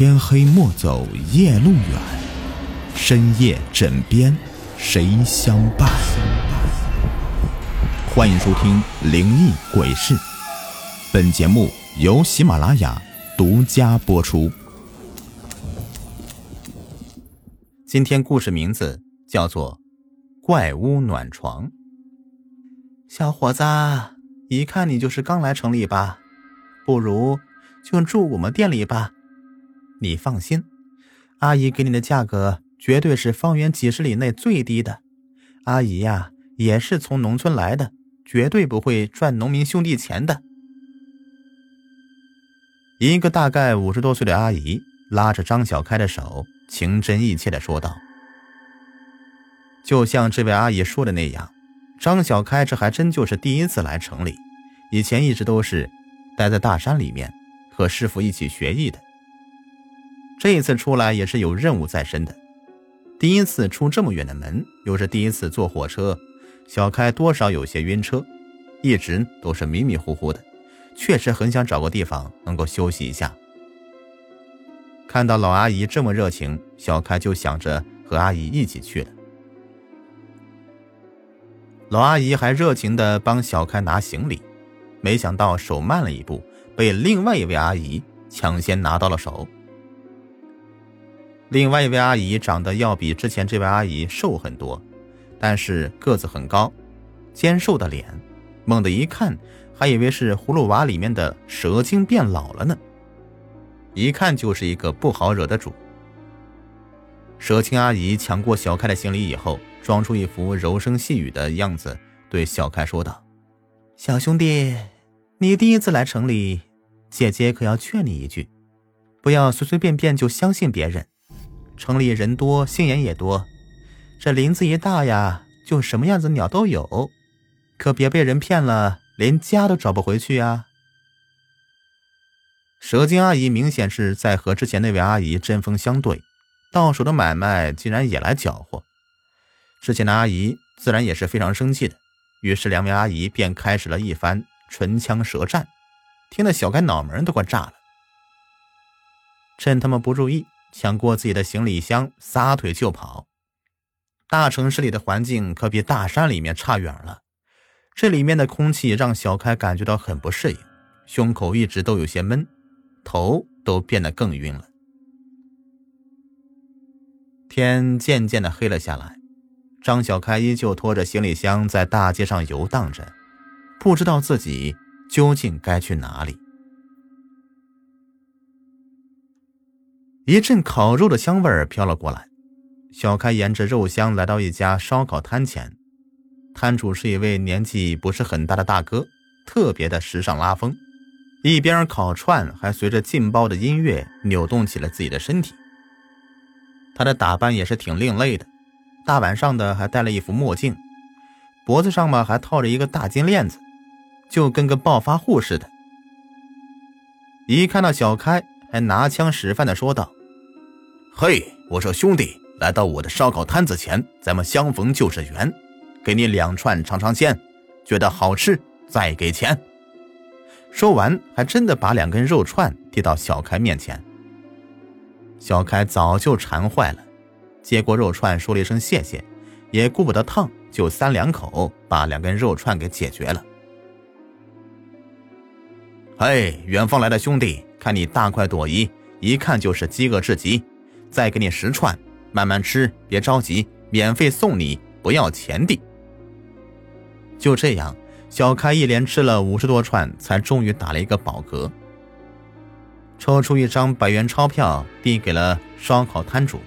天黑莫走夜路远，深夜枕边谁相伴？欢迎收听《灵异鬼事》，本节目由喜马拉雅独家播出。今天故事名字叫做《怪屋暖床》。小伙子，一看你就是刚来城里吧？不如就住我们店里吧。你放心，阿姨给你的价格绝对是方圆几十里内最低的。阿姨呀，也是从农村来的，绝对不会赚农民兄弟钱的。一个大概五十多岁的阿姨拉着张小开的手，情真意切的说道：“就像这位阿姨说的那样，张小开这还真就是第一次来城里，以前一直都是待在大山里面，和师傅一起学艺的。”这一次出来也是有任务在身的，第一次出这么远的门，又是第一次坐火车，小开多少有些晕车，一直都是迷迷糊糊的，确实很想找个地方能够休息一下。看到老阿姨这么热情，小开就想着和阿姨一起去了。老阿姨还热情的帮小开拿行李，没想到手慢了一步，被另外一位阿姨抢先拿到了手。另外一位阿姨长得要比之前这位阿姨瘦很多，但是个子很高，尖瘦的脸，猛地一看还以为是葫芦娃里面的蛇精变老了呢，一看就是一个不好惹的主。蛇精阿姨抢过小开的行李以后，装出一副柔声细语的样子，对小开说道：“小兄弟，你第一次来城里，姐姐可要劝你一句，不要随随便便就相信别人。”城里人多，心眼也多，这林子一大呀，就什么样子鸟都有，可别被人骗了，连家都找不回去啊！蛇精阿姨明显是在和之前那位阿姨针锋相对，到手的买卖竟然也来搅和。之前的阿姨自然也是非常生气的，于是两位阿姨便开始了一番唇枪舌战，听得小开脑门都快炸了。趁他们不注意。抢过自己的行李箱，撒腿就跑。大城市里的环境可比大山里面差远了，这里面的空气让小开感觉到很不适应，胸口一直都有些闷，头都变得更晕了。天渐渐的黑了下来，张小开依旧拖着行李箱在大街上游荡着，不知道自己究竟该去哪里。一阵烤肉的香味儿飘了过来，小开沿着肉香来到一家烧烤摊前，摊主是一位年纪不是很大的大哥，特别的时尚拉风，一边烤串还随着劲爆的音乐扭动起了自己的身体。他的打扮也是挺另类的，大晚上的还戴了一副墨镜，脖子上嘛还套着一个大金链子，就跟个暴发户似的。一看到小开，还拿枪使饭的说道。嘿，我说兄弟，来到我的烧烤摊子前，咱们相逢就是缘，给你两串尝尝鲜，觉得好吃再给钱。说完，还真的把两根肉串递到小开面前。小开早就馋坏了，接过肉串，说了一声谢谢，也顾不得烫，就三两口把两根肉串给解决了。嘿，远方来的兄弟，看你大快朵颐，一看就是饥饿至极。再给你十串，慢慢吃，别着急，免费送你，不要钱的。就这样，小开一连吃了五十多串，才终于打了一个饱嗝。抽出一张百元钞票，递给了烧烤摊主，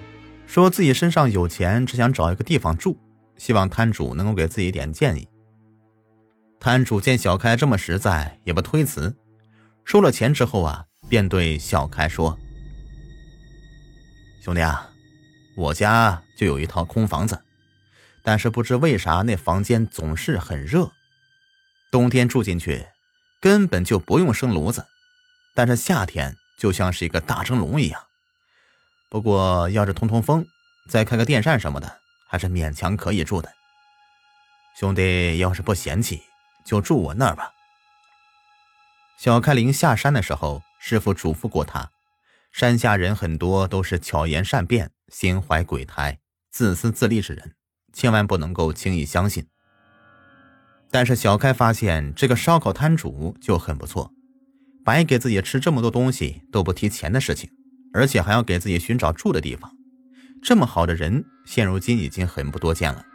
说自己身上有钱，只想找一个地方住，希望摊主能够给自己点建议。摊主见小开这么实在，也不推辞，收了钱之后啊，便对小开说。兄弟啊，我家就有一套空房子，但是不知为啥那房间总是很热，冬天住进去根本就不用生炉子，但是夏天就像是一个大蒸笼一样。不过要是通通风，再开个电扇什么的，还是勉强可以住的。兄弟要是不嫌弃，就住我那儿吧。小开林下山的时候，师傅嘱咐过他。山下人很多都是巧言善辩、心怀鬼胎、自私自利之人，千万不能够轻易相信。但是小开发现这个烧烤摊主就很不错，白给自己吃这么多东西都不提钱的事情，而且还要给自己寻找住的地方。这么好的人，现如今已经很不多见了。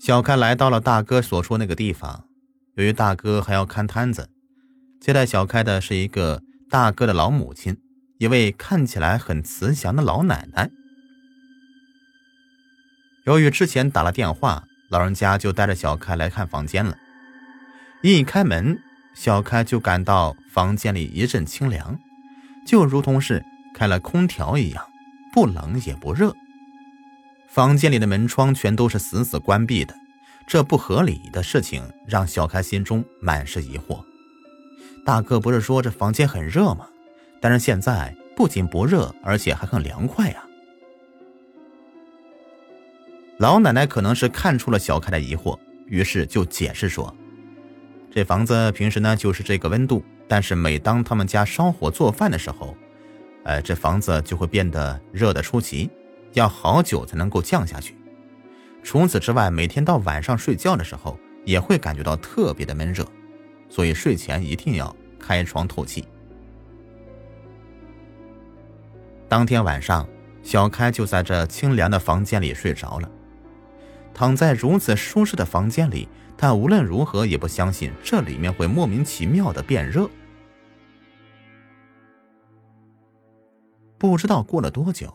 小开来到了大哥所说那个地方，由于大哥还要看摊子，接待小开的是一个大哥的老母亲，一位看起来很慈祥的老奶奶。由于之前打了电话，老人家就带着小开来看房间了。一开门，小开就感到房间里一阵清凉，就如同是开了空调一样，不冷也不热。房间里的门窗全都是死死关闭的，这不合理的事情让小开心中满是疑惑。大哥不是说这房间很热吗？但是现在不仅不热，而且还很凉快呀。老奶奶可能是看出了小开的疑惑，于是就解释说：“这房子平时呢就是这个温度，但是每当他们家烧火做饭的时候，呃，这房子就会变得热得出奇，要好久才能够降下去。除此之外，每天到晚上睡觉的时候也会感觉到特别的闷热，所以睡前一定要开窗透气。”当天晚上，小开就在这清凉的房间里睡着了。躺在如此舒适的房间里，他无论如何也不相信这里面会莫名其妙的变热。不知道过了多久，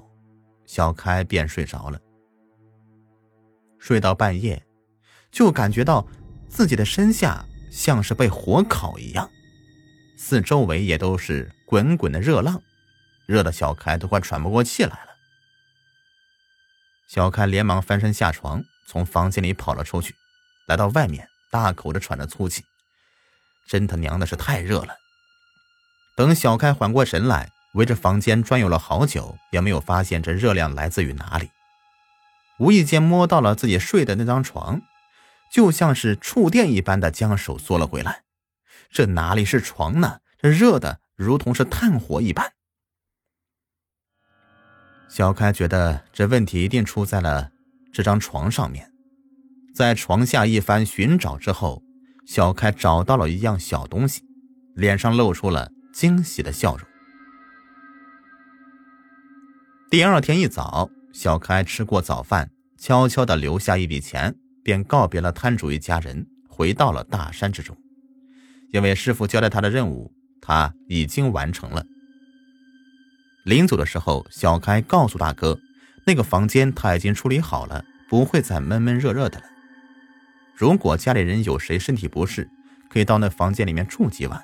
小开便睡着了。睡到半夜，就感觉到自己的身下像是被火烤一样，四周围也都是滚滚的热浪，热的小开都快喘不过气来了。小开连忙翻身下床。从房间里跑了出去，来到外面，大口的喘着粗气，真他娘的是太热了。等小开缓过神来，围着房间转悠了好久，也没有发现这热量来自于哪里。无意间摸到了自己睡的那张床，就像是触电一般的将手缩了回来。这哪里是床呢？这热的如同是炭火一般。小开觉得这问题一定出在了。这张床上面，在床下一番寻找之后，小开找到了一样小东西，脸上露出了惊喜的笑容。第二天一早，小开吃过早饭，悄悄的留下一笔钱，便告别了摊主一家人，回到了大山之中。因为师傅交代他的任务，他已经完成了。临走的时候，小开告诉大哥。那个房间他已经处理好了，不会再闷闷热热的了。如果家里人有谁身体不适，可以到那房间里面住几晚。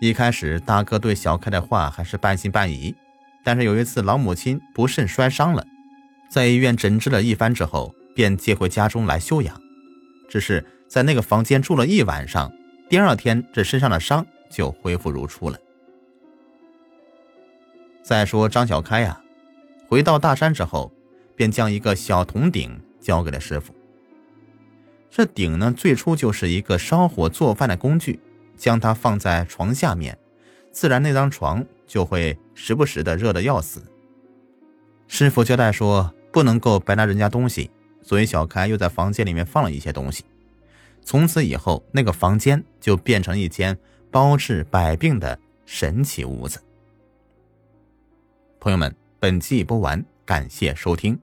一开始大哥对小开的话还是半信半疑，但是有一次老母亲不慎摔伤了，在医院诊治了一番之后，便接回家中来休养。只是在那个房间住了一晚上，第二天这身上的伤就恢复如初了。再说张小开呀。回到大山之后，便将一个小铜鼎交给了师傅。这鼎呢，最初就是一个烧火做饭的工具，将它放在床下面，自然那张床就会时不时的热的要死。师傅交代说，不能够白拿人家东西，所以小开又在房间里面放了一些东西。从此以后，那个房间就变成一间包治百病的神奇屋子。朋友们。本集播完，感谢收听。